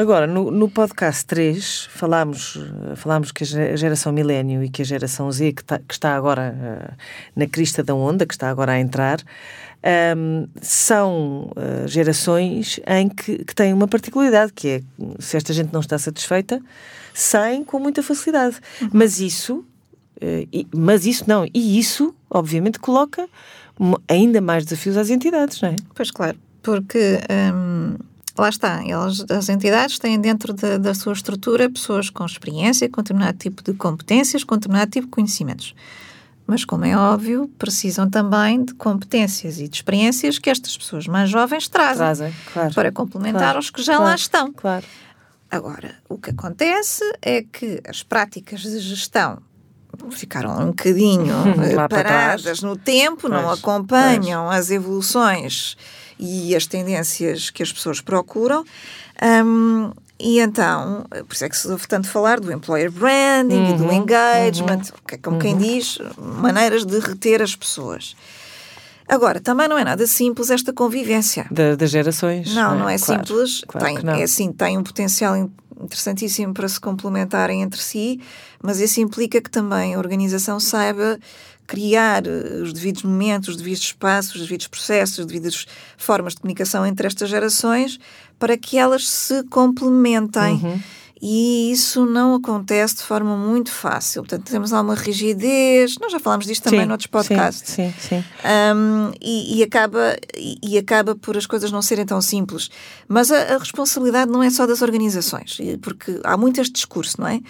Agora, no, no podcast 3, falámos, falámos que a geração milénio e que a geração Z, que, tá, que está agora uh, na crista da onda, que está agora a entrar, um, são uh, gerações em que, que têm uma particularidade, que é, se esta gente não está satisfeita, saem com muita facilidade. Uhum. Mas isso, uh, e, mas isso não, e isso, obviamente, coloca ainda mais desafios às entidades, não é? Pois claro, porque hum, lá está, elas, as entidades têm dentro da, da sua estrutura pessoas com experiência, com determinado tipo de competências, com determinado tipo de conhecimentos mas como é óbvio, precisam também de competências e de experiências que estas pessoas mais jovens trazem, trazem claro. para complementar claro, os que já claro, lá estão. Claro. Agora, o que acontece é que as práticas de gestão ficaram um bocadinho eh, paradas no tempo, pois, não acompanham pois. as evoluções e as tendências que as pessoas procuram. Um, e então, por isso é que se ouve tanto falar do employer branding uhum, e do uhum, engagement, uhum, que é como uhum. quem diz, maneiras de reter as pessoas. Agora, também não é nada simples esta convivência. Da, das gerações. Não, não é, não é claro, simples. Claro tem, É assim, tem um potencial interessantíssimo para se complementarem entre si, mas isso implica que também a organização saiba criar eh, os devidos momentos, os devidos espaços, os devidos processos, as devidas formas de comunicação entre estas gerações para que elas se complementem. Uhum. E isso não acontece de forma muito fácil. Portanto, temos alguma rigidez. Nós já falámos disto também sim, noutros podcasts. Sim, sim. sim. Um, e, e, acaba, e, e, acaba por as coisas não serem tão simples. Mas a, a, responsabilidade não é só das organizações, porque há muito este discurso, não é?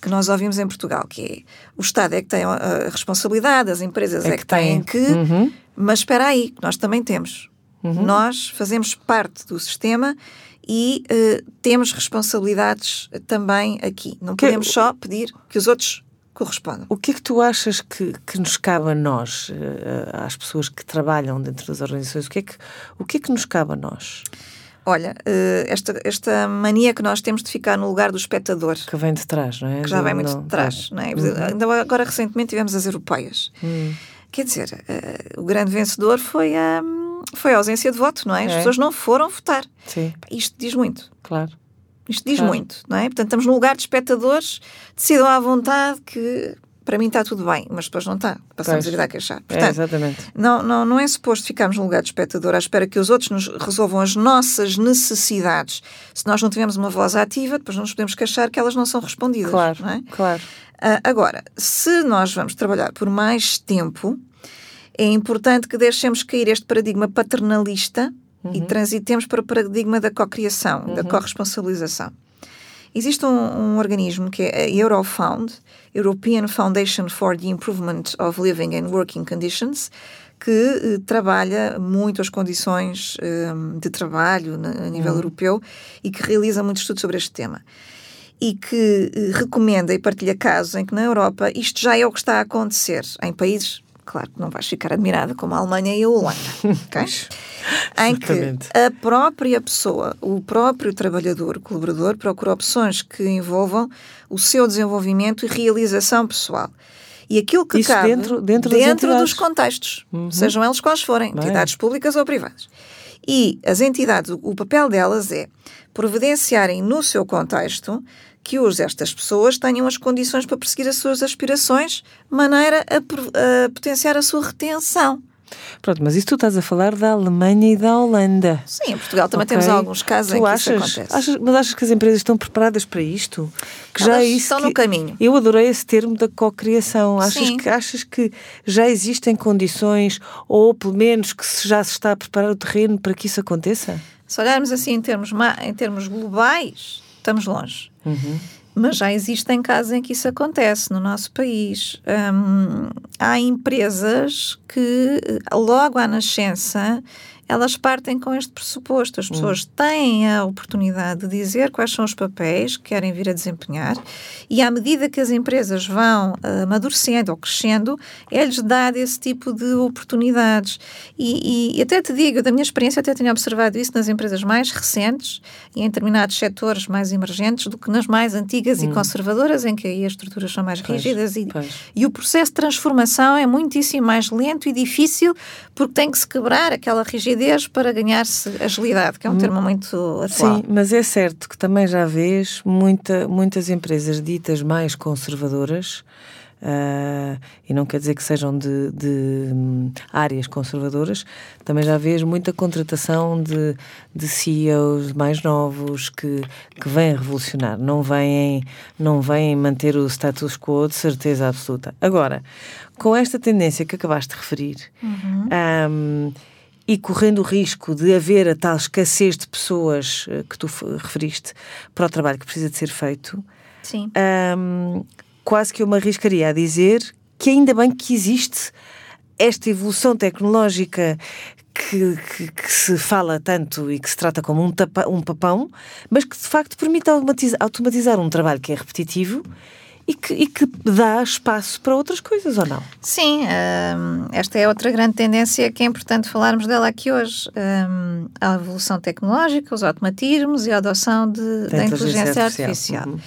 Que nós ouvimos em Portugal, que é o Estado é que tem a responsabilidade, as empresas é, é que, que têm que. Uhum. Mas espera aí, nós também temos. Uhum. Nós fazemos parte do sistema e uh, temos responsabilidades também aqui. Não que, podemos só pedir que os outros correspondam. O que é que tu achas que, que nos cabe a nós, uh, às pessoas que trabalham dentro das organizações? O que é que, o que, é que nos cabe a nós? Olha, uh, esta, esta mania que nós temos de ficar no lugar do espectador. Que vem de trás, não é? Que já vem muito não, de trás, não é? Uhum. Ainda agora recentemente tivemos as europeias. Uhum. Quer dizer, o grande vencedor foi a foi a ausência de voto, não é? As é. pessoas não foram votar. Sim. Isto diz muito. Claro. Isto diz claro. muito, não é? Portanto, estamos no lugar de espectadores, decidam à vontade que para mim está tudo bem, mas depois não está. Passamos pois. a vida a queixar. É, Portanto, é, exatamente. Não, não, não é suposto ficarmos no lugar de espectador à espera que os outros nos resolvam as nossas necessidades. Se nós não tivermos uma voz ativa, depois não nos podemos queixar que elas não são respondidas. Claro, não é? claro. Uh, agora, se nós vamos trabalhar por mais tempo, é importante que deixemos cair este paradigma paternalista uhum. e transitemos para o paradigma da cocriação, uhum. da corresponsabilização. Existe um, um, organismo que é a Eurofound, European Foundation for the Improvement of Living and Working Conditions, que eh, trabalha muito as condições eh, de trabalho na, a nível uhum. europeu e que realiza muito estudo sobre este tema. E que eh, recomenda e partilha casos em que na Europa isto já é o que está a acontecer em países claro que não vais ficar admirada como a Alemanha e a Holanda, okay? em que a própria pessoa, o próprio trabalhador, o colaborador, procura opções que envolvam o seu desenvolvimento e realização pessoal. E aquilo que Isso cabe dentro, dentro, dentro dos contextos, uhum. sejam eles quais forem, Bem. entidades públicas ou privadas. E as entidades, o papel delas é providenciarem no seu contexto que hoje estas pessoas tenham as condições para perseguir as suas aspirações, maneira a, a potenciar a sua retenção. Pronto, mas isso tu estás a falar da Alemanha e da Holanda. Sim, em Portugal também okay. temos alguns casos tu em que achas, isso acontece. Achas, mas achas que as empresas estão preparadas para isto? Que Elas já é estão que, no caminho. Eu adorei esse termo da cocriação. Achas que, achas que já existem condições, ou pelo menos que já se está a preparar o terreno para que isso aconteça? Se olharmos assim em termos, em termos globais, estamos longe. Uhum. Mas já existem casos em que isso acontece no nosso país. Hum, há empresas que, logo à nascença, elas partem com este pressuposto. As pessoas hum. têm a oportunidade de dizer quais são os papéis que querem vir a desempenhar e, à medida que as empresas vão uh, amadurecendo ou crescendo, é-lhes dado esse tipo de oportunidades. E, e, até te digo, da minha experiência, até tenho observado isso nas empresas mais recentes e em determinados setores mais emergentes do que nas mais antigas hum. e conservadoras, em que aí as estruturas são mais pois, rígidas e, e o processo de transformação é muitíssimo mais lento e difícil porque tem que se quebrar aquela rigidez para ganhar-se agilidade, que é um termo muito atual. Sim, mas é certo que também já vês muita, muitas empresas ditas mais conservadoras Uh, e não quer dizer que sejam de, de um, áreas conservadoras, também já vês muita contratação de, de CEOs mais novos que, que vêm revolucionar, não vêm, não vêm manter o status quo de certeza absoluta. Agora, com esta tendência que acabaste de referir, uhum. um, e correndo o risco de haver a tal escassez de pessoas eh, que tu referiste para o trabalho que precisa de ser feito, Sim. Um, quase que eu me arriscaria a dizer que ainda bem que existe esta evolução tecnológica que, que, que, se fala tanto e que se trata como um, tapa, um papão, mas que de facto permite automatizar, automatizar um trabalho que é repetitivo e que, e que, dá espaço para outras coisas, ou não? Sim, um, esta é outra grande tendência que é importante falarmos dela aqui hoje. Um, a evolução tecnológica, os automatismos e a adoção de, da, da, inteligência, inteligência artificial. artificial. Uhum.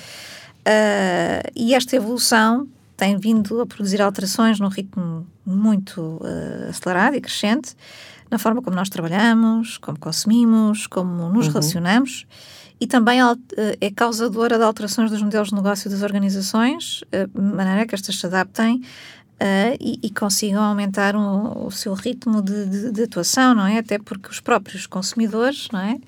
Uh, e esta evolução tem vindo a produzir alterações num ritmo muito uh, acelerado e crescente na forma como nós trabalhamos, como consumimos, como nos uhum. relacionamos e também uh, é causadora de alterações dos modelos de negócio das organizações, de maneira que estas se adaptem Uh, e, e, consigam aumentar o, o seu ritmo de, de, de, atuação, não é? Até porque os próprios consumidores, não é?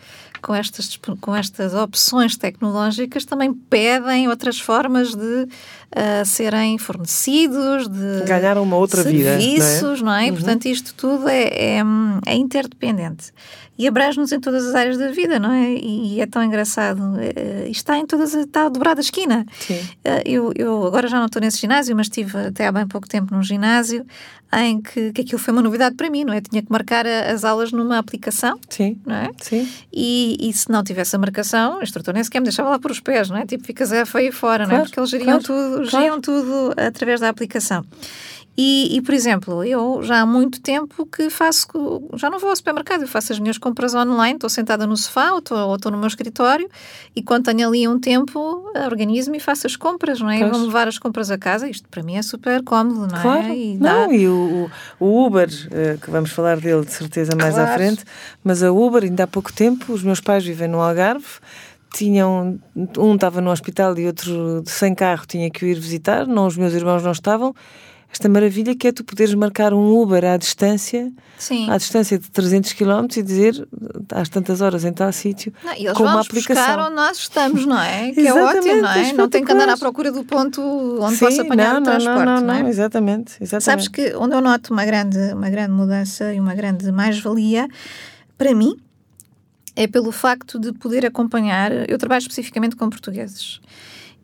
Com estas, com estas opções tecnológicas também pedem outras formas de uh, serem fornecidos, de ganhar uma outra serviços, vida, não é? Não é? Uhum. Portanto, isto tudo é, é, é interdependente e abrange-nos em todas as áreas da vida, não é? E, é tão engraçado. É, está em todas, está dobrada a esquina. Sim. Uh, eu, eu agora já não estou nesse ginásio, mas estive até há bem pouco tempo num ginásio em que, que aquilo foi uma novidade para mim, não é? Tinha que marcar as aulas numa aplicação, Sim. não é? Sim. E, e se não tivesse a marcação, o instrutor nem sequer me deixava lá por os pés, não é? Tipo, ficas a feio fora, claro, não é? Porque eles geriam, claro, tudo, geriam tudo através da aplicação. E, e, por exemplo, eu já há muito tempo que faço, já não vou ao supermercado, eu faço as minhas compras online, estou sentada no sofá ou estou, ou estou no meu escritório e quando tenho ali um tempo, organizo-me e faço as compras, não é? Pois. Vou levar as compras a casa, isto para mim é super cómodo, não claro. é? E não, e o, o Uber, eh, que vamos falar dele de certeza mais claro. à frente, mas a Uber, ainda há pouco tempo, os meus pais vivem no Algarve, tinham um estava no hospital e outro sem carro tinha que ir visitar, não os meus irmãos não estavam esta maravilha que é tu poderes marcar um Uber à distância, Sim. à distância de 300 km e dizer às tantas horas em tal sítio com uma aplicação. buscar onde nós estamos, não é? Que é ótimo, não é? Não tem que andar à procura do ponto onde Sim, possa apanhar não, o transporte, não, não, não, é? não, exatamente, exatamente. Sabes que onde eu noto uma grande, uma grande mudança e uma grande mais-valia, para mim, é pelo facto de poder acompanhar. Eu trabalho especificamente com portugueses.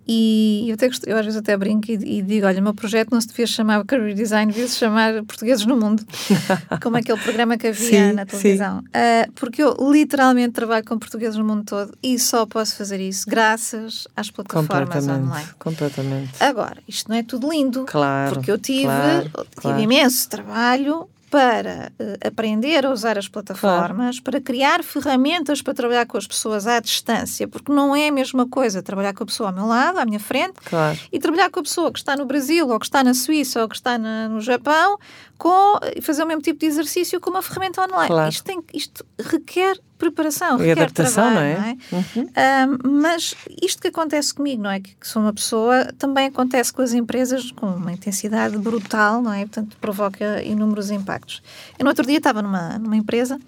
E eu, até eu às vezes até brinco e, e, digo: olha, o meu projeto não se devia chamar Career Design, devia se chamar Portugueses no Mundo, como aquele programa que havia sim, na televisão. Uh, porque eu literalmente trabalho com portugueses no mundo todo e só posso fazer isso graças às plataformas online. Completamente. Agora, isto não é tudo lindo, claro, porque eu tive, claro, tive claro. imenso trabalho para uh, aprender a usar as plataformas, claro. para criar ferramentas para trabalhar com as pessoas à distância, porque não é a mesma coisa trabalhar com a pessoa ao meu lado, à minha frente, claro. e trabalhar com a pessoa que está no Brasil, ou que está na Suíça, ou que está na, no Japão, com, fazer o mesmo tipo de exercício com uma ferramenta online. Claro. Isto, tem, isto requer preparação, e requer adaptação, trabalho, não é? Não é? Uhum. Um, mas isto que acontece comigo, não é? Que, que sou uma pessoa, também acontece com as empresas com uma intensidade brutal, não é? Portanto, provoca inúmeros impactos. Eu no outro dia estava numa, numa empresa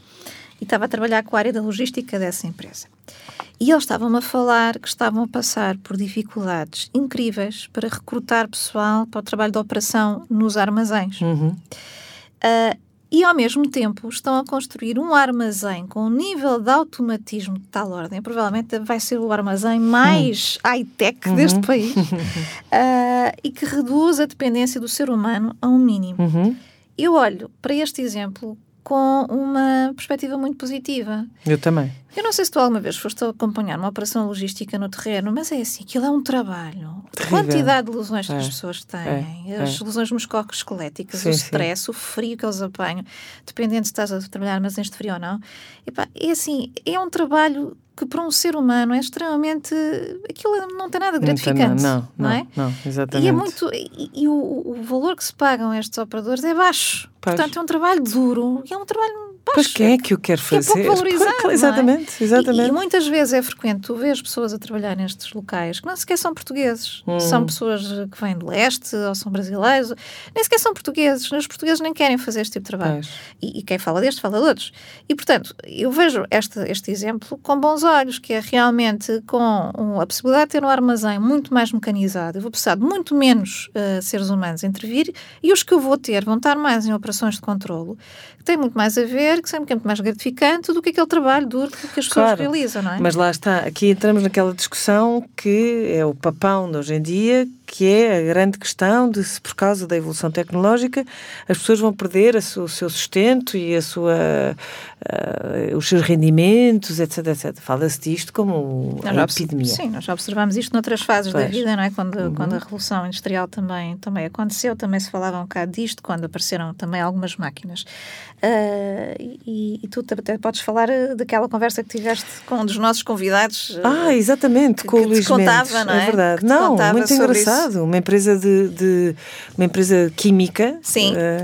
e estava a trabalhar com a área da logística dessa empresa. E eles estavam a falar que estavam a passar por dificuldades incríveis para recrutar pessoal para o trabalho de operação nos armazéns. Uhum. Uh, e ao mesmo tempo estão a construir um armazém com um nível de automatismo de tal ordem, provavelmente vai ser o armazém mais hum. high-tech uhum. deste país, uh, e que reduz a dependência do ser humano a um mínimo. Uhum. Eu olho para este exemplo com uma perspectiva muito positiva. Eu também. Eu não sei se tu alguma vez foste acompanhar uma operação logística no terreno, mas é assim, aquilo é um trabalho. A quantidade de lesões que é, as pessoas têm, é, as é. lesões musculoesqueléticas, sim, o stress, sim. o frio que eles apanham, dependendo se estás a trabalhar armazéns de frio ou não. Epá, é assim, é um trabalho que para um ser humano é extremamente. aquilo não tem nada de gratificante. Não, não, não, é? não, exatamente. E é muito. E, e o, o, valor que se pagam a estes operadores é baixo. Pois. Portanto, é um trabalho duro e é um trabalho Pois quem é que o quer fazer? É pouco valorizado, exatamente, é? exatamente. E, e, muitas vezes é frequente tu vês pessoas a trabalhar nestes locais que não sequer são portugueses. Hum. São pessoas que vêm do leste ou são brasileiros. Nem sequer são portugueses. Os portugueses nem querem fazer este tipo de trabalho. E, e, quem fala deste, fala de outros. E, portanto, eu vejo este, este exemplo com bons olhos, que é realmente com a possibilidade de ter um armazém muito mais mecanizado. Eu vou precisar de muito menos uh, seres humanos intervir e os que eu vou ter vão estar mais em operações de controlo, que têm muito mais a ver, que são muito mais gratificante do que aquele trabalho duro que as pessoas claro, realizam, não é? Mas lá está, aqui entramos naquela discussão que é o papão de hoje em dia, que é a grande questão de se por causa da evolução tecnológica as pessoas vão perder o seu sustento e a sua, uh, os seus rendimentos, etc, etc. Fala-se disto como nós a epidemia. Sim, nós já observamos isto noutras fases pois. da vida, não é? Quando, uhum. quando a Revolução Industrial também, também aconteceu, também se falava um bocado disto, quando apareceram também algumas máquinas. Uh, e, e, tu até podes falar eh, daquela conversa que tiveste com um dos nossos convidados. Ah, exatamente, que, com o Luís contava, Mendes. não é? É verdade. Não, muito engraçado. Uma empresa de, de, uma empresa química, Sim. Uh,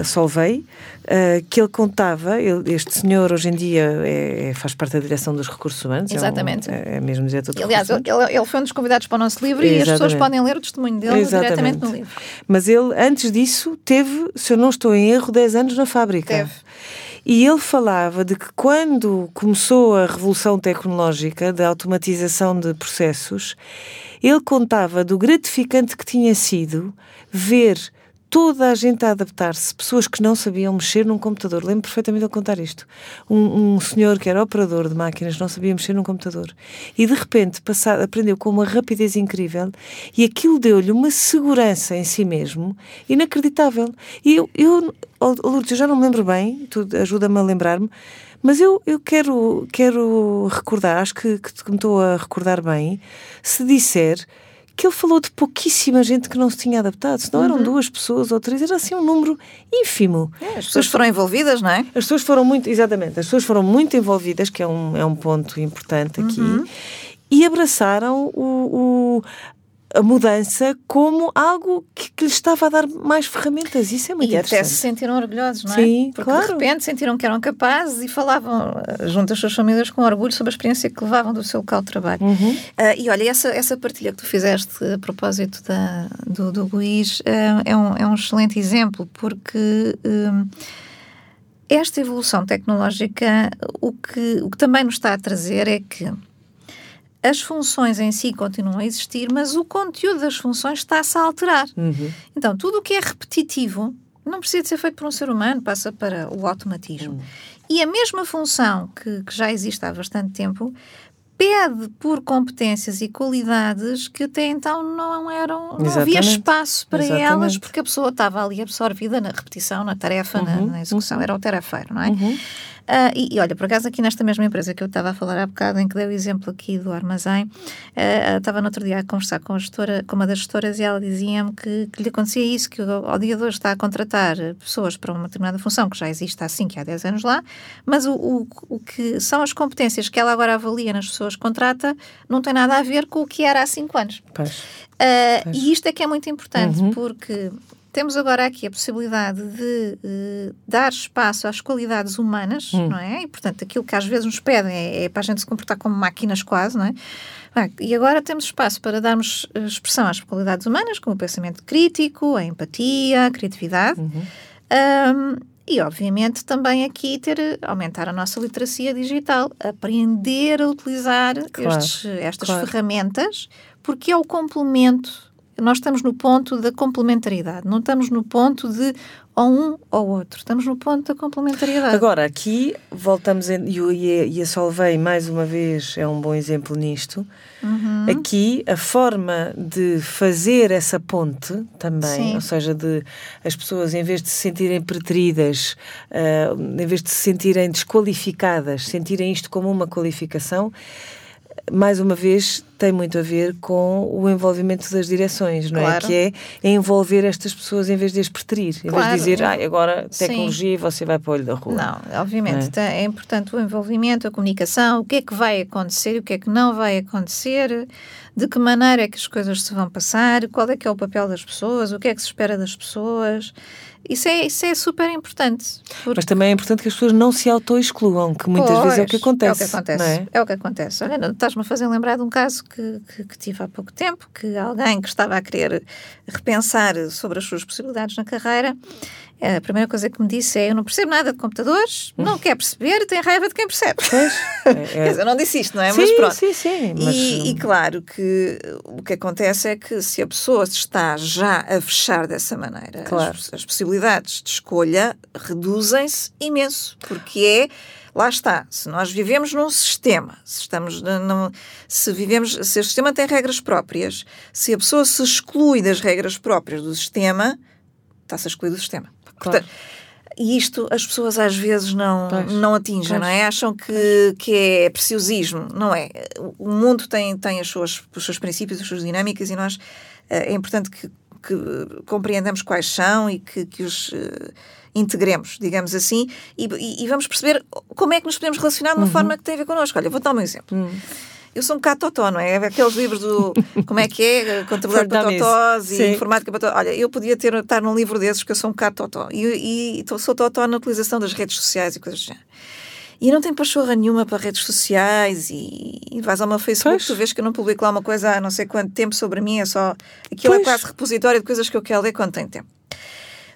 uh, Solvay, uh, que ele contava, ele, este senhor hoje em dia é, é, faz parte da direção dos recursos humanos. Exatamente. É, um, é, é mesmo diretor Aliás, ele, ele, foi um dos convidados para o nosso livro Exatamente. e as pessoas podem ler o testemunho dele Exatamente. diretamente no livro. Mas ele, antes disso, teve, se eu não estou em erro, 10 anos na fábrica. Teve. E ele falava de que quando começou a revolução tecnológica da automatização de processos, ele contava do gratificante que tinha sido ver toda a gente a adaptar-se, pessoas que não sabiam mexer num computador. Lembro perfeitamente de contar isto. Um, um, senhor que era operador de máquinas não sabia mexer num computador e de repente aprendeu com uma rapidez incrível e aquilo deu-lhe uma segurança em si mesmo inacreditável. E eu, eu Lourdes, eu já não me lembro bem, tu ajuda-me a lembrar-me, mas eu, eu quero, quero recordar, acho que, que me estou a recordar bem, se disser que ele falou de pouquíssima gente que não se tinha adaptado. Se não eram uhum. duas pessoas ou três, era assim um número ínfimo. É, as pessoas foram envolvidas, não é? As pessoas foram muito, exatamente, as pessoas foram muito envolvidas, que é um, é um ponto importante aqui. Uhum e abraçaram o, o, a mudança como algo que, que lhes estava a dar mais ferramentas. Isso é muito e interessante. E até se sentiram orgulhosos, não é? Sim, Porque claro. de repente sentiram que eram capazes e falavam eh, junto às suas famílias com orgulho sobre a experiência que levavam do seu local de trabalho. Uhum. Uh, e olha, essa, essa partilha que tu fizeste a propósito da, do, do Luís uh, é, um, é um excelente exemplo, porque... esta evolução tecnológica, o que, o que também nos está a trazer é que as funções em si continuam a existir, mas o conteúdo das funções está-se a alterar. Uhum. Então, tudo o que é repetitivo não precisa de ser feito por um ser humano, passa para o automatismo. Uhum. E a mesma função que, que, já existe há bastante tempo pede por competências e qualidades que até então não eram, não havia espaço para Exatamente. elas, porque a pessoa estava ali absorvida na repetição, na tarefa, uhum. na, na, execução, uhum. era o tarefeiro, não é? Uh, e, e, olha, por acaso aqui nesta mesma empresa que eu estava a falar há bocado, em que dei o exemplo aqui do armazém, uh, estava no outro dia a conversar com, a gestora, com uma das gestoras e ela dizia-me que, que, lhe acontecia isso, que ao dia de hoje está a contratar pessoas para uma determinada função que já existe há 5 e há 10 anos lá, mas o, o, o que são as competências que ela agora avalia nas pessoas que contrata não tem nada a ver com o que era há 5 anos. Pois. Uh, pois. E isto é que é muito importante, uhum. porque temos agora aqui a possibilidade de uh, dar espaço às qualidades humanas, hum. não é? E, portanto, aquilo que às vezes nos pedem é, é, para a gente se comportar como máquinas quase, não é? e agora temos espaço para darmos eh, expressão às qualidades humanas, como o pensamento crítico, a empatia, a criatividade. Uhum. Um, e, obviamente, também aqui ter, aumentar a nossa literacia digital, aprender a utilizar claro, estes, estas claro. ferramentas, porque é o complemento nós estamos no ponto da complementaridade, não estamos no ponto de ou um ou outro, estamos no ponto da complementaridade. Agora, aqui voltamos, em, e, e a Solvay, mais uma vez, é um bom exemplo nisto. Uhum. Aqui, a forma de fazer essa ponte também, Sim. ou seja, de as pessoas, em vez de se sentirem preteridas, uh, em vez de se sentirem desqualificadas, sentirem isto como uma qualificação, mais uma vez tem muito a ver com o envolvimento das direções, não Claro. é? Que é envolver estas pessoas em vez de as preterir, em Claro. vez de dizer, ah, agora Sim. tecnologia e você vai para o olho da rua. Não, obviamente. Não é? É importante o envolvimento, a comunicação, o que é que vai acontecer o que é que não vai acontecer, de que maneira é que as coisas se vão passar, qual é que é o papel das pessoas, o que é que se espera das pessoas. Isso é, isso é super importante. porque- Mas também é importante que as pessoas não se auto-excluam, que muitas vezes é o que Pois, acontece. É o que acontece. é? é o que acontece. Olha, estás-me a fazer lembrar de um caso que, que, que tive há pouco tempo, que alguém que estava a querer repensar sobre as suas possibilidades na carreira, a primeira coisa que me disse é: Eu não percebo nada de computadores, não quer perceber e tem raiva de quem percebe. Pois, é- é- Quer dizer, eu não disse isto, não é? sim, Mas pronto. sim, sim. Mas, E, e claro que o que acontece é que se a pessoa se está já a fechar dessa maneira, Claro. as, as possibilidades de escolha reduzem-se imenso, porque é lá está, se nós vivemos num sistema, se estamos num- se vivemos, se o sistema tem regras próprias, se a pessoa se exclui das regras próprias do sistema, está-se a excluir do sistema. Claro. e isto as pessoas às vezes não, Pois. não atingem, Pois. não é? Acham que, que é preciosismo. Não é. O mundo tem, tem as suas, os seus princípios, as suas dinâmicas e nós eh, é importante que, que compreendamos quais são e que, que os eh, integremos, digamos assim, e, e- vamos perceber como é que nos podemos relacionar de uma forma que tem a ver connosco. Olha, vou dar um exemplo. Eu sou um bocado totó, não é? Aqueles livros do. Como é que é? Contabilidade para totós e informática para totós. Olha, eu podia ter, estar num livro desses, porque eu sou um bocado totó. E, e sou totó na utilização das redes sociais e coisas do género. E não tenho pachorra nenhuma para redes sociais e, e vais ao meu Facebook, Pois. tu vês que eu não publico lá uma coisa há não sei quanto tempo sobre mim, é só. Aquilo é Pois. quase repositório de coisas que eu quero ler quando tenho tempo.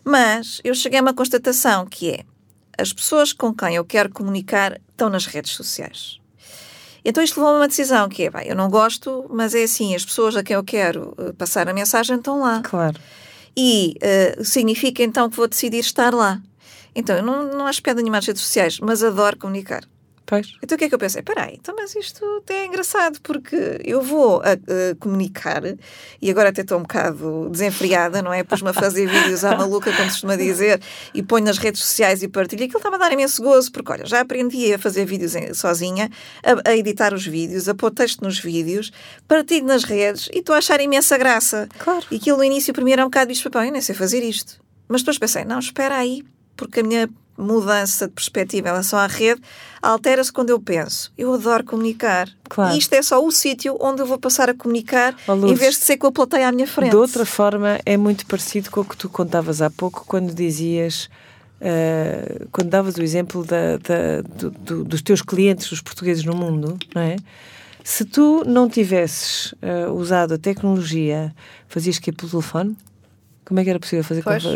Mas eu cheguei a uma constatação que é as pessoas com quem eu quero comunicar estão nas redes sociais. Então isto levou a uma decisão que é, bem, eu não gosto, mas é assim, as pessoas a quem eu quero eh, passar a mensagem estão lá. Claro. E eh, significa então que vou decidir estar lá. Então eu não, não acho piada nenhuma nas redes sociais, mas adoro comunicar. Pois. Então o que é que eu pensei? Peraí, então, mas isto é engraçado, porque eu vou a, a comunicar e agora até estou um bocado desenfreada, não é? Pus-me a fazer vídeos à maluca, como se costuma dizer, e ponho nas redes sociais e partilho. Aquilo está-me a dar imenso gozo, porque olha, já aprendi a fazer vídeos sozinha, a, a editar os vídeos, a pôr texto nos vídeos, partilho nas redes e estou a achar imensa graça. Claro. E aquilo no início mim era um bocado bicho papão, eu nem sei fazer isto. Mas depois pensei, não, espera aí, porque a minha mudança de perspectiva em relação à rede altera-se quando eu penso. Eu adoro comunicar. Claro. E isto é só o sítio onde eu vou passar a comunicar Oh, em Lourdes, vez de ser com a plateia à minha frente. De outra forma, é muito parecido com o que tu contavas há pouco, quando dizias, eh, quando davas o exemplo da- da- do- do- dos teus clientes, os portugueses no mundo, não é? Se tu não tivesses eh, usado a tecnologia, fazias que pelo telefone? Como é que era possível fazer Pois, con-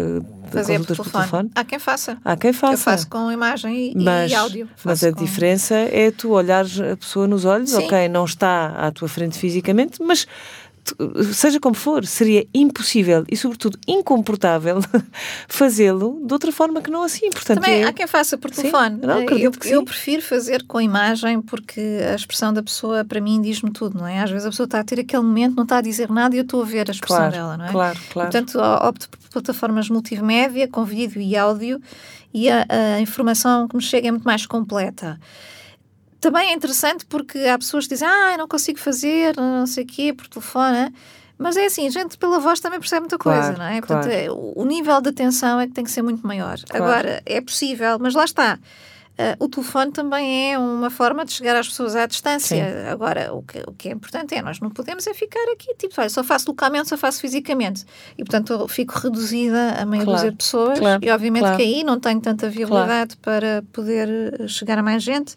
Fazer por consultas por telefone? telefone. Há quem faça. Há quem faça. Eu faço com imagem e, mas, e áudio. mas a com- diferença é tu olhares a pessoa nos olhos, Sim. ok, não está à tua frente fisicamente, mas seja como for, seria impossível e, sobretudo, incomportável fazê-lo de outra forma que não assim. Portanto, Também é- há quem faça por telefone. não, eu, que eu prefiro fazer com imagem porque a expressão da pessoa, para mim, diz-me tudo, não é? Às vezes a pessoa está a ter aquele momento, não está a dizer nada e eu estou a ver a expressão Claro, dela, não é? claro, claro. Portanto, opto por plataformas multimédia, com vídeo e áudio e a, a informação que me chega é muito mais completa. Também é interessante porque há pessoas que dizem ah, eu não consigo fazer, não sei o quê, por telefone. Mas é assim, a gente pela voz também percebe muita coisa, Claro, não é? Portanto, claro. é, o o nível de atenção é que tem que ser muito maior. Claro. Agora, é possível, mas lá está. Ah, o telefone também é uma forma de chegar às pessoas à distância. Agora, o que, o que é importante é, nós não podemos é ficar aqui, tipo, olha, só faço localmente, só faço fisicamente. E, portanto, eu fico reduzida a meia Claro, dúzia de pessoas. claro, e, obviamente, claro. que aí não tenho tanta viabilidade para poder eh, chegar a mais gente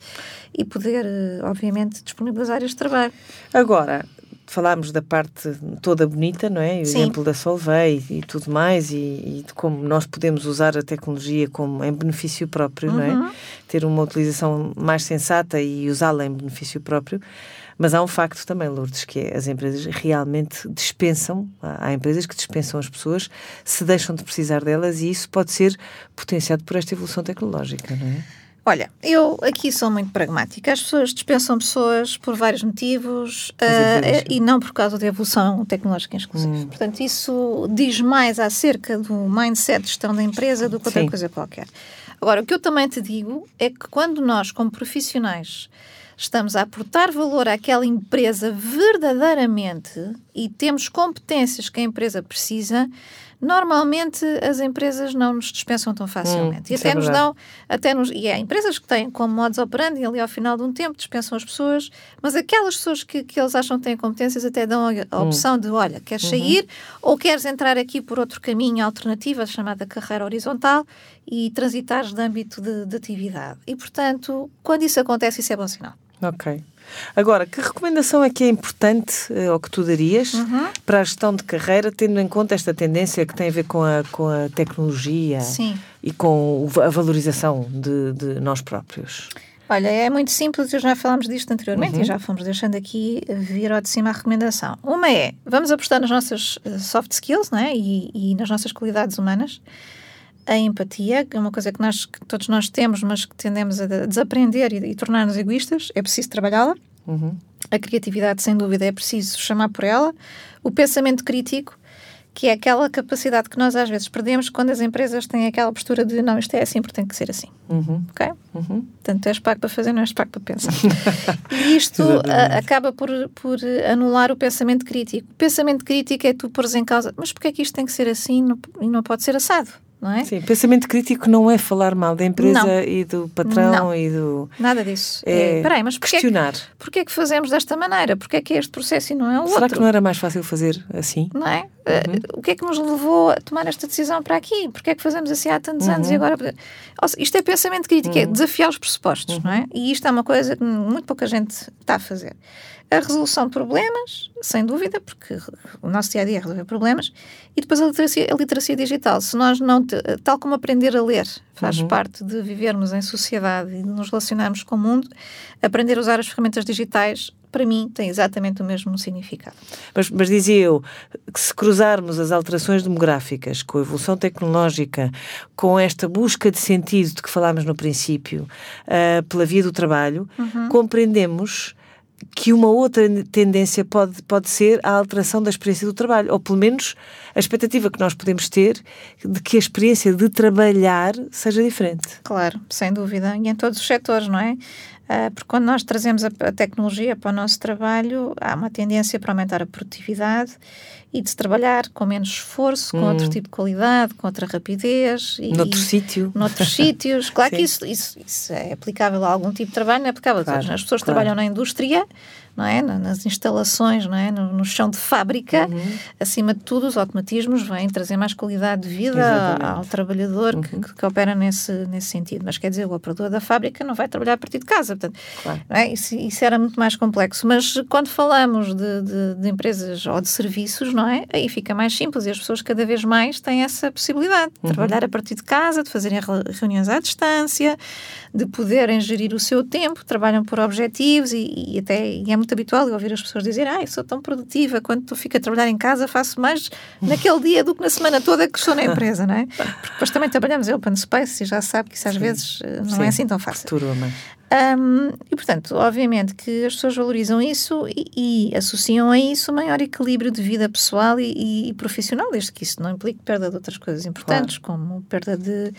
e poder, eh, obviamente, disponibilizar este trabalho. Agora, falámos da parte toda bonita, não é? O Sim. exemplo da Solvay e, e tudo mais, e, e de como nós podemos usar a tecnologia como em benefício próprio, não Uhum. é? Ter uma utilização mais sensata e usá-la em benefício próprio. Mas há um facto também, Lourdes, que é as empresas realmente dispensam, há empresas que dispensam as pessoas se deixam de precisar delas e isso pode ser potenciado por esta evolução tecnológica, não é? Olha, eu aqui sou muito pragmática. As pessoas dispensam pessoas por vários motivos empresas. e não por causa da evolução tecnológica exclusiva. Portanto, isso diz mais acerca do mindset de gestão da empresa do que outra Sim. coisa qualquer. Agora, o que eu também te digo é que quando nós, como profissionais, estamos a aportar valor àquela empresa verdadeiramente e temos competências que a empresa precisa, normalmente as empresas não nos dispensam tão facilmente. Hum, e até é nos dão, até nos, e há empresas que têm como modus operandi ali ao final de um tempo, dispensam as pessoas, mas aquelas pessoas que, que eles acham que têm competências até dão a, Hum. a opção de, olha, queres Uhum. sair ou queres entrar aqui por outro caminho alternativo, chamada carreira horizontal, e transitares de âmbito de, de atividade. E, portanto, quando isso acontece, isso é bom sinal. Ok. Agora, que recomendação é que é importante eh, ou que tu darias Uhum. para a gestão de carreira, tendo em conta esta tendência que tem a ver com a, com a tecnologia Sim. e com a valorização de, de nós próprios? Olha, é muito simples, já falámos disto anteriormente Uhum. e já fomos deixando aqui vir ao de cima a recomendação. Uma é, vamos apostar nas nossas eh, soft skills não é? e, e nas nossas qualidades humanas. A empatia, que é uma coisa que, nós, que todos nós temos, mas que tendemos a de- desaprender e, e tornar-nos egoístas, é preciso trabalhá-la. Uhum. A criatividade, sem dúvida, é preciso chamar por ela. O pensamento crítico, que é aquela capacidade que nós às vezes perdemos quando as empresas têm aquela postura de não, isto é assim porque tem que ser assim. Uhum. Ok? Uhum. Portanto, és pago para fazer, não és pago para pensar. e isto a- acaba por, por anular o pensamento crítico. O pensamento crítico é tu pôres em causa, mas porquê é que isto tem que ser assim não- e não pode ser assado? Não é? Sim, pensamento crítico não é falar mal da empresa Não. e do patrão Não. e do. Nada disso. É É, peraí, mas porquê, é que- questionar. porquê é que fazemos desta maneira? Porquê é que é este processo e não é o Será outro? que não era mais fácil fazer assim? não é? Uh, o que é que nos levou a tomar esta decisão para aqui? Porque é que fazemos assim há tantos anos Uhum. e agora... Ou seja, isto é pensamento crítico, é desafiar os pressupostos, não Uhum. é? E isto é uma coisa que muito pouca gente está a fazer. A resolução de problemas, sem dúvida, porque o nosso dia-a-dia é resolver problemas, e depois a literacia, a literacia digital. Se nós não... tal como aprender a ler faz Uhum. parte de vivermos em sociedade e de nos relacionarmos com o mundo, aprender a usar as ferramentas digitais, para mim, tem exatamente o mesmo significado. Mas, mas dizia eu que se cruzarmos as alterações demográficas com a evolução tecnológica, com esta busca de sentido de que falámos no princípio, ah, pela via do trabalho, compreendemos que uma outra tendência pode, pode ser a alteração da experiência do trabalho, ou pelo menos a expectativa que nós podemos ter de que a experiência de trabalhar seja diferente. Claro, sem dúvida, e em todos os setores, não é? Ah, porque quando nós trazemos a, tecnologia para o nosso trabalho, há uma tendência para aumentar a produtividade e de se trabalhar com menos esforço, com outro tipo de qualidade, com outra rapidez. E, Noutro e- sítio. Noutros sítios. Claro Sim. que isso, isso, isso é aplicável a algum tipo de trabalho, não é aplicável a todos. Claro, As pessoas que claro. trabalham na indústria, não é? Na- nas instalações, não é? no, no chão de fábrica, Uhum. acima de tudo, os automatismos vêm trazer mais qualidade de vida Exatamente. ao trabalhador que, que, que opera nesse, nesse sentido. Mas quer dizer, o operador da fábrica não vai trabalhar a partir de casa. Portanto, Claro. é? isso, isso era muito mais complexo. Mas quando falamos de, de- de empresas ou de serviços, não é? Aí fica mais simples e as pessoas cada vez mais têm essa possibilidade de trabalhar a partir de casa, de fazerem re- reuniões à distância, de poderem gerir o seu tempo, trabalham por objetivos e, e até e é muito habitual eu ouvir as pessoas dizerem ah, eu sou tão produtiva, quando tu fico a trabalhar em casa faço mais naquele dia do que na semana toda que estou na empresa, não é? Porque depois também trabalhamos em open space e já sabe que isso às vezes eh, não Sim. é assim tão fácil. Um, e, portanto, obviamente que as pessoas valorizam isso e, e associam a isso maior equilíbrio de vida pessoal e, e profissional, desde que isso não implique perda de outras coisas importantes, como perda de,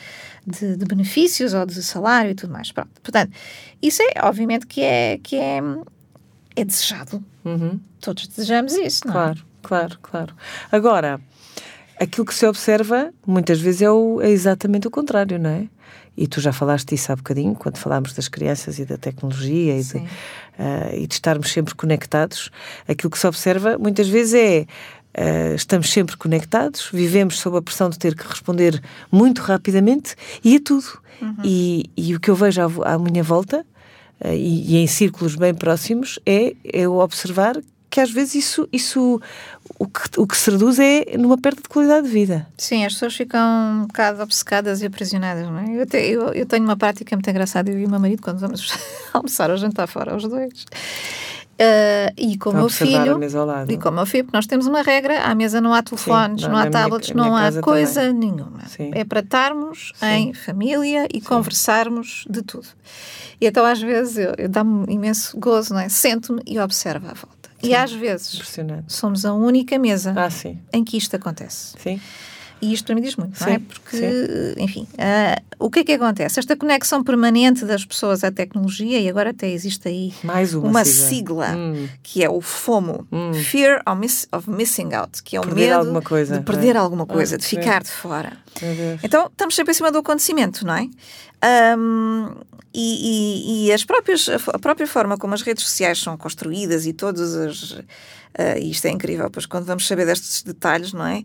de, de benefícios ou de salário e tudo mais. Pronto. Portanto, isso é, obviamente, que é, que é, é desejado. Uhum. Todos desejamos isso, não é? Claro, claro, claro. Agora, aquilo que se observa muitas vezes é, o- é exatamente o contrário, não é? E tu já falaste disso há bocadinho, quando falámos das crianças e da tecnologia e de, ah, e de estarmos sempre conectados. Aquilo que se observa muitas vezes é. ah, estamos sempre conectados, vivemos sob a pressão de ter que responder muito rapidamente e a tudo. E, e o que eu vejo à, à minha volta, e, e em círculos bem próximos, é eu observar que às vezes isso, isso o, que, o que se reduz é numa perda de qualidade de vida. Sim, as pessoas ficam um bocado obcecadas e aprisionadas, não é? Eu, te- eu, eu tenho uma prática muito engraçada, eu e o meu marido, quando vamos almoçar ou jantar fora, os dois. Ah, e com o A meu filho. E com o meu filho, porque nós temos uma regra: à mesa não há telefones, na- não há tablets, minha não há coisa nenhuma. Sim. É para estarmos Sim. em família e conversarmos de tudo. E então, às vezes, eu, eu dá-me imenso gozo, não é? Sento-me e observo à volta. E às vezes somos a única mesa Ah, sim, em que isto acontece. sim. E isto para mim diz muito, sim, não é? Porque, sim. enfim, uh, o que é que acontece? Esta conexão permanente das pessoas à tecnologia, e agora até existe aí Mais uma, uma sigla, sigla hum. que é o FOMO, hum. Fear of, miss, of, Missing Out, que é o perder medo alguma coisa, de perder é? alguma coisa, ah, de ficar sim. de fora. Então, estamos sempre em cima do acontecimento, não é? Um, e, e, e, as próprias, a própria forma como as redes sociais são construídas e todas as. Uh, isto é incrível, pois quando vamos saber destes detalhes, não é?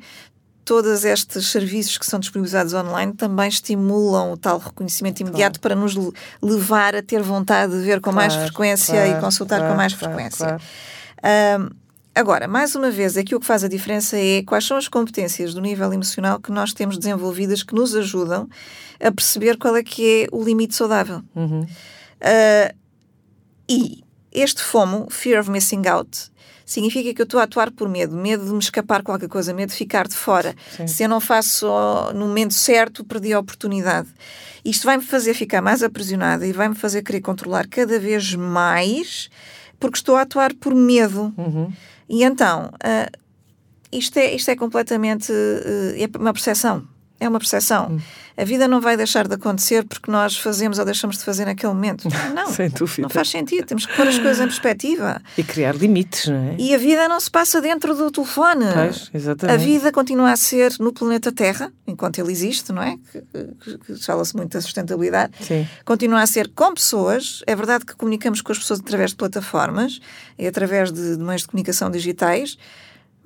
Todos estes serviços que são disponibilizados online também estimulam o tal reconhecimento imediato claro. para nos levar a ter vontade de ver com claro, mais frequência claro, e consultar com mais frequência. Um, Agora, mais uma vez, aqui o que faz a diferença é quais são as competências do nível emocional que nós temos desenvolvidas que nos ajudam a perceber qual é que é o limite saudável. Uhum. Uh, e este FOMO, Fear of Missing Out, significa que eu estou a atuar por medo, medo de me escapar qualquer coisa, medo de ficar de fora. Sim. Se eu não faço no momento certo, perdi a oportunidade. Isto vai-me fazer ficar mais aprisionada e vai-me fazer querer controlar cada vez mais, porque estou a atuar por medo. Uhum. E então, uh, isto, é, isto é completamente uh, é uma percepção. É uma percepção. Hum. A vida não vai deixar de acontecer porque nós fazemos ou deixamos de fazer naquele momento. Não, Sem dúvida. não faz sentido. Temos que pôr as coisas em perspectiva. E criar limites, não é? E a vida não se passa dentro do telefone. Pois, exatamente. A vida continua a ser no planeta Terra, enquanto ele existe, não é? Fala-se muito da sustentabilidade. Sim. Continua a ser com pessoas. É verdade que comunicamos com as pessoas através de plataformas e através de, de meios de comunicação digitais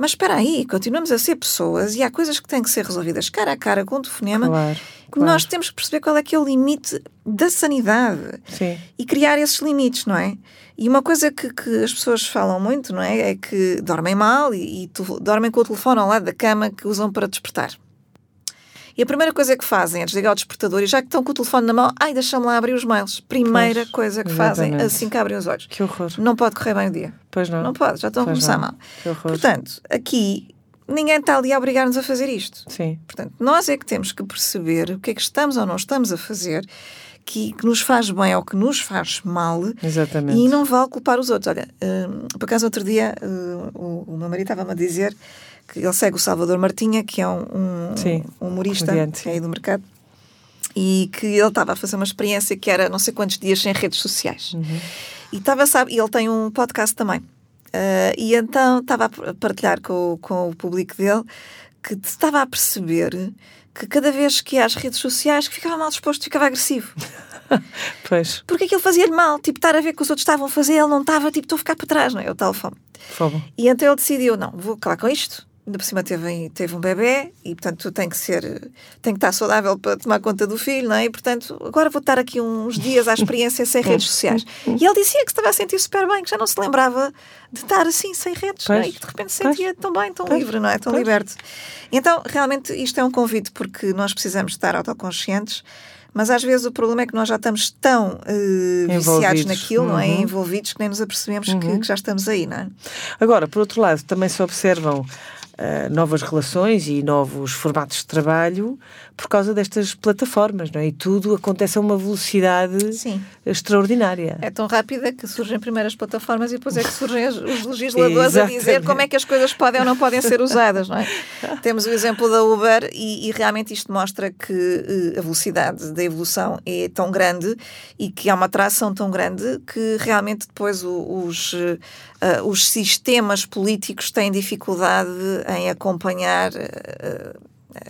mas espera aí, continuamos a ser pessoas e há coisas que têm que ser resolvidas cara a cara com o telefonema. Claro, que claro. Nós temos que perceber qual é que é o limite da sanidade Sim. e criar esses limites, não é? E uma coisa que, que, as pessoas falam muito, não é? É que dormem mal e, e dormem com o telefone ao lado da cama que usam para despertar. E a primeira coisa que fazem é desligar o despertador e já que estão com o telefone na mão, ai, deixa-me lá abrir os mails. Primeira pois, coisa que exatamente. fazem assim que abrem os olhos. Que horror. Não pode correr bem o dia. Pois não. Não pode, já estão pois a começar não. mal. Que horror. Portanto, aqui ninguém está ali a obrigar-nos a fazer isto. Sim. Portanto, nós é que temos que perceber o que é que estamos ou não estamos a fazer que, que, nos faz bem ou que nos faz mal Exatamente. e não vale culpar os outros. Olha, uh, por acaso outro dia uh, o, o meu marido estava-me a dizer que ele segue o Salvador Martinha, que é um, um, sim, um humorista que é aí do mercado, e que ele estava a fazer uma experiência que era não sei quantos dias sem redes sociais. Uhum. E estava, sabe, ele tem um podcast também. Uh, e então estava a partilhar com, com o público dele que estava a perceber que cada vez que ia às redes sociais que ficava mal disposto, ficava agressivo. pois. Porque aquilo fazia-lhe mal, tipo, estar a ver que os outros estavam a fazer, ele não estava, tipo, estou a ficar para trás, não é? O tal fome. Fome. E então ele decidiu, não, vou calar com isto, ainda por cima teve, teve um bebê e, portanto, tem que ser, tem que estar saudável para tomar conta do filho, não é? E, portanto, agora vou estar aqui uns dias à experiência sem redes sociais. E ele dizia que estava a sentir super bem, que já não se lembrava de estar assim, sem redes, pois, não é? E que de repente se sentia pois, tão bem, tão pois, livre, não é? Tão liberto. Então, realmente, isto é um convite porque nós precisamos estar autoconscientes mas às vezes o problema é que nós já estamos tão uh, viciados naquilo, uhum. não é? Envolvidos que nem nos apercebemos uhum. que, que, já estamos aí, não é? Agora, por outro lado, também se observam Uh, novas relações e novos formatos de trabalho por causa destas plataformas, não é? E tudo acontece a uma velocidade Sim. extraordinária. É tão rápida que surgem primeiro as plataformas e depois é que surgem os legisladores a dizer como é que as coisas podem ou não podem ser usadas, não é? Temos o exemplo da Uber e, e realmente isto mostra que uh, a velocidade da evolução é tão grande e que há uma atração tão grande que realmente depois o, os, uh, os sistemas políticos têm dificuldade em acompanhar uh,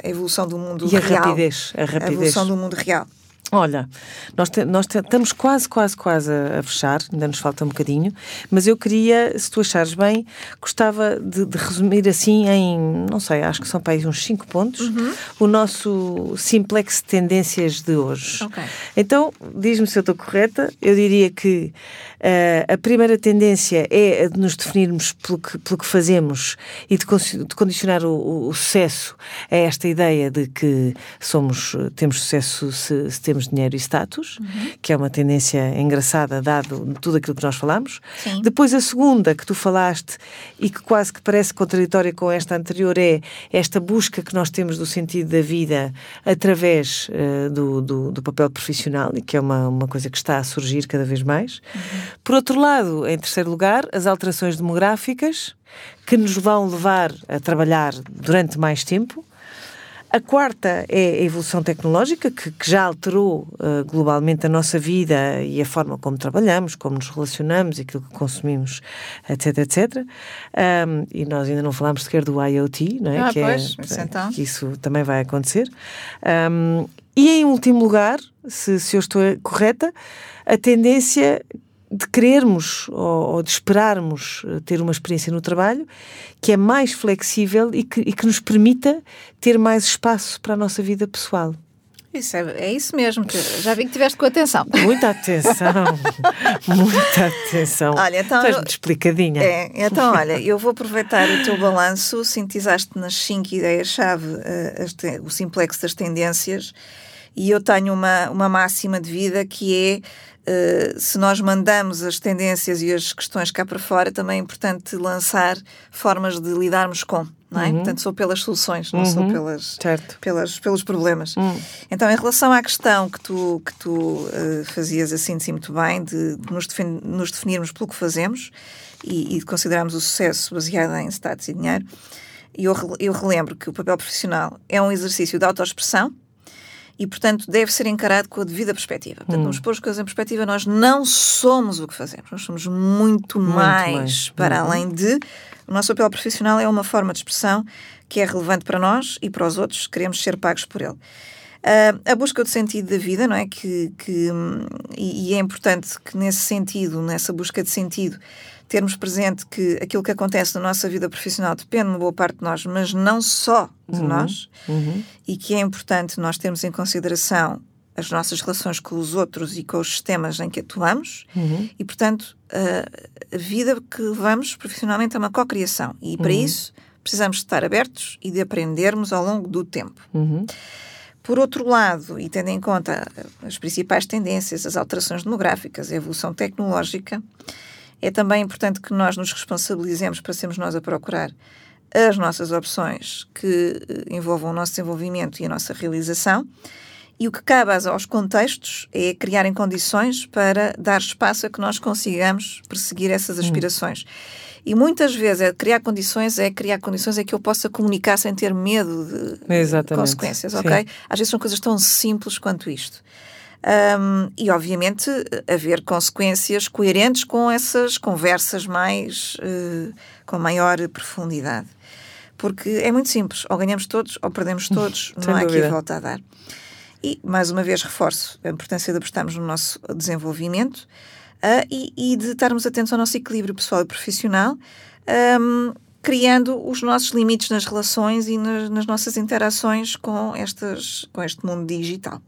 a evolução do mundo e real. A rapidez, a rapidez. A evolução do mundo real. Olha, nós, te, nós te, estamos quase, quase, quase a, fechar, ainda nos falta um bocadinho, mas eu queria, se tu achares bem, gostava de, de resumir assim em, não sei, acho que são para aí uns 5 pontos, uhum. o nosso simplex tendências de hoje. Okay. Então, diz-me se eu estou correta, eu diria que uh, a primeira tendência é a de nos definirmos pelo que, pelo que fazemos e de, de condicionar o, o, o, sucesso a esta ideia de que somos, temos sucesso se, se temos dinheiro e status, uhum. que é uma tendência engraçada, dado tudo aquilo que nós falamos. Sim. Depois, a segunda que tu falaste e que quase que parece contraditória com esta anterior é esta busca que nós temos do sentido da vida através uh, do, do, do, papel profissional e que é uma, uma coisa que está a surgir cada vez mais. Uhum. Por outro lado, em terceiro lugar, as alterações demográficas que nos vão levar a trabalhar durante mais tempo. A quarta é a evolução tecnológica, que, que já alterou uh, globalmente a nossa vida e a forma como trabalhamos, como nos relacionamos, aquilo que consumimos, etc, etc. Um, e nós ainda não falámos sequer do IoT, não é? Ah, que, pois, é, isso então. que isso também vai acontecer. Um, e em último lugar, se, se eu estou correta, a tendência de querermos ou, ou, de esperarmos eh, ter uma experiência no trabalho que é mais flexível e que, e que nos permita ter mais espaço para a nossa vida pessoal. Isso é, é isso mesmo, que já vi que tiveste com atenção. Muita atenção, muita atenção. Olha, então. Estás muito explicadinha. É, então, olha, eu vou aproveitar o teu balanço, sintetizaste nas cinco ideias-chave uh, o simplex das tendências, e eu tenho uma, uma máxima de vida que é Uh, se nós mandamos as tendências e as questões cá para fora, também é importante lançar formas de lidarmos com. Não é? Uhum. Portanto, sou pelas soluções, não uhum. sou pelas, pelas, pelos problemas. Uhum. Então, em relação à questão que tu, que tu uh, fazias assim de si muito bem, de, de nos, nos, definirmos pelo que fazemos e, e de considerarmos o sucesso baseado em status e dinheiro, eu, eu relembro que o papel profissional é um exercício de autoexpressão, e, portanto, deve ser encarado com a devida perspectiva. Portanto, hum. vamos pôr as coisas em perspectiva, nós não somos o que fazemos, nós somos muito, muito mais, mais, para uhum. além de. O nosso papel profissional é uma forma de expressão que é relevante para nós e para os outros, queremos ser pagos por ele. Uh, a busca do sentido da vida, não é? Que, que, e, e é importante que, nesse sentido, nessa busca de sentido, termos presente que aquilo que acontece na nossa vida profissional depende uma boa parte de nós, mas não só de uhum, nós, uhum. e que é importante nós termos em consideração as nossas relações com os outros e com os sistemas em que atuamos, uhum. e portanto a, a vida que levamos profissionalmente é uma cocriação, e para uhum. isso precisamos estar abertos e de aprendermos ao longo do tempo. Por outro lado, e tendo em conta as principais tendências, as alterações demográficas, a evolução tecnológica, é também importante que nós nos responsabilizemos para sermos nós a procurar as nossas opções que eh, envolvam o nosso desenvolvimento e a nossa realização. E o que cabe aos contextos é criarem condições para dar espaço a que nós consigamos perseguir essas aspirações. Hum. E muitas vezes é criar condições, é criar condições é que eu possa comunicar sem ter medo de Exatamente. consequências, ok? Sim. Às vezes são coisas tão simples quanto isto. Um, e, obviamente, haver consequências coerentes com essas conversas mais uh, com maior profundidade. Porque é muito simples, ou ganhamos todos ou perdemos todos, não há aqui volta a dar. E, mais uma vez, reforço a importância de apostarmos no nosso desenvolvimento uh, e, e, de estarmos atentos ao nosso equilíbrio pessoal e profissional, um, criando os nossos limites nas relações e nas, nas nossas interações com, estas, com este mundo digital.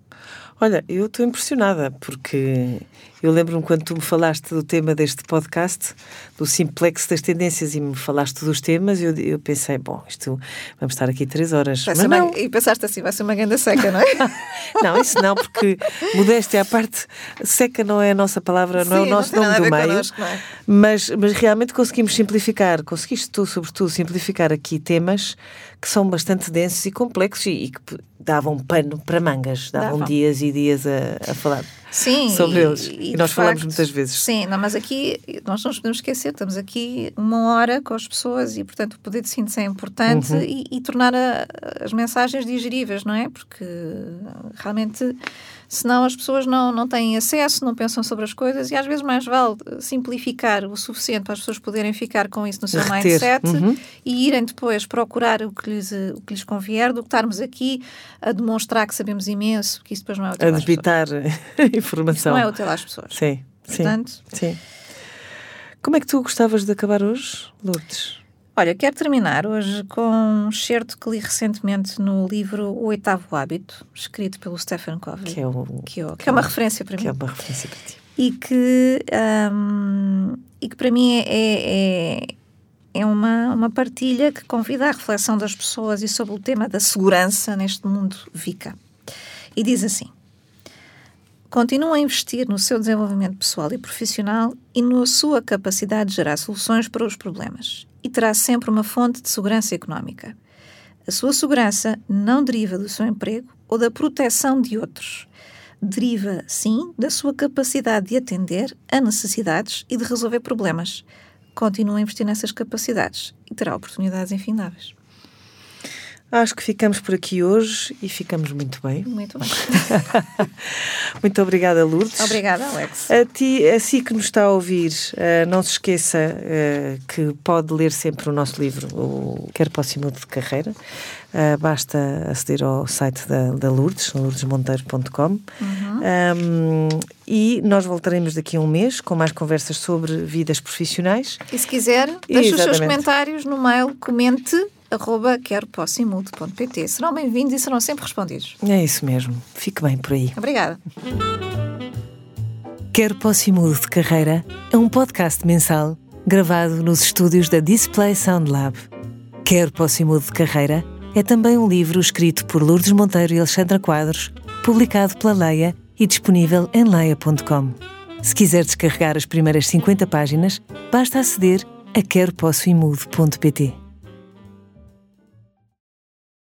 Olha, eu estou impressionada porque eu lembro-me quando tu me falaste do tema deste podcast, do simplex das tendências, e me falaste dos temas, eu, eu pensei, bom, isto vamos estar aqui três horas. Mas não. Uma, e pensaste assim, vai ser uma grande seca, não é? não, isso não, porque modéstia à parte, seca não é a nossa palavra, Sim, não é o nosso nome do meio. Connosco, é? mas, mas realmente conseguimos simplificar, conseguiste tu, sobretudo, simplificar aqui temas que são bastante densos e complexos e, e que davam pano para mangas, davam, davam. dias e dias a, a falar sim, sobre e, eles. E, e nós falamos facto, muitas vezes. Sim, não, mas aqui nós não nos podemos esquecer, estamos aqui uma hora com as pessoas e, portanto, o poder de síntese é importante uhum. e, e, tornar a, as mensagens digeríveis, não é? Porque realmente senão as pessoas não, não têm acesso, não pensam sobre as coisas e às vezes mais vale simplificar o suficiente para as pessoas poderem ficar com isso no seu Reter. mindset uhum. e irem depois procurar o que, lhes, o que lhes convier do que estarmos aqui a demonstrar que sabemos imenso, que isso depois não é útil A debitar informação. Isso não é útil às pessoas. Sim, Portanto, sim. sim. Como é que tu gostavas de acabar hoje, Lourdes? Olha, quero terminar hoje com um excerto que li recentemente no livro O Oitavo Hábito, escrito pelo Stephen Covey. Que é, o, que, é, que é uma referência para que mim. Que é uma referência para ti. E que, um, e que para mim é, é, é uma, uma partilha que convida à reflexão das pessoas e sobre o tema da segurança neste mundo VICA. E diz assim: Continua a investir no seu desenvolvimento pessoal e profissional e na sua capacidade de gerar soluções para os problemas e terá sempre uma fonte de segurança económica. A sua segurança não deriva do seu emprego ou da proteção de outros. Deriva, sim, da sua capacidade de atender a necessidades e de resolver problemas. Continue a investir nessas capacidades e terá oportunidades infindáveis. Acho que ficamos por aqui hoje e ficamos muito bem. Muito bem. muito obrigada, Lourdes. Obrigada, Alex. A ti, a si que nos está a ouvir, uh, não se esqueça uh, que pode ler sempre o nosso livro, o Quer Próximo de Carreira. Uh, basta aceder ao site da, da Lourdes, lourdesmonteiro.com. Uhum. Um, e nós voltaremos daqui a um mês com mais conversas sobre vidas profissionais. E se quiser, deixe os seus comentários no mail, comente arroba queropossimude.pt. Serão bem-vindos e serão sempre respondidos. É isso mesmo. Fique bem por aí. Obrigada. Quero Posse Mude de Carreira é um podcast mensal gravado nos estúdios da Display Sound Lab. Quero Posse Mude de Carreira é também um livro escrito por Lourdes Monteiro e Alexandra Quadros, publicado pela Leia e disponível em leia.com. Se quiser descarregar as primeiras 50 páginas, basta aceder a queropossoimude.pt.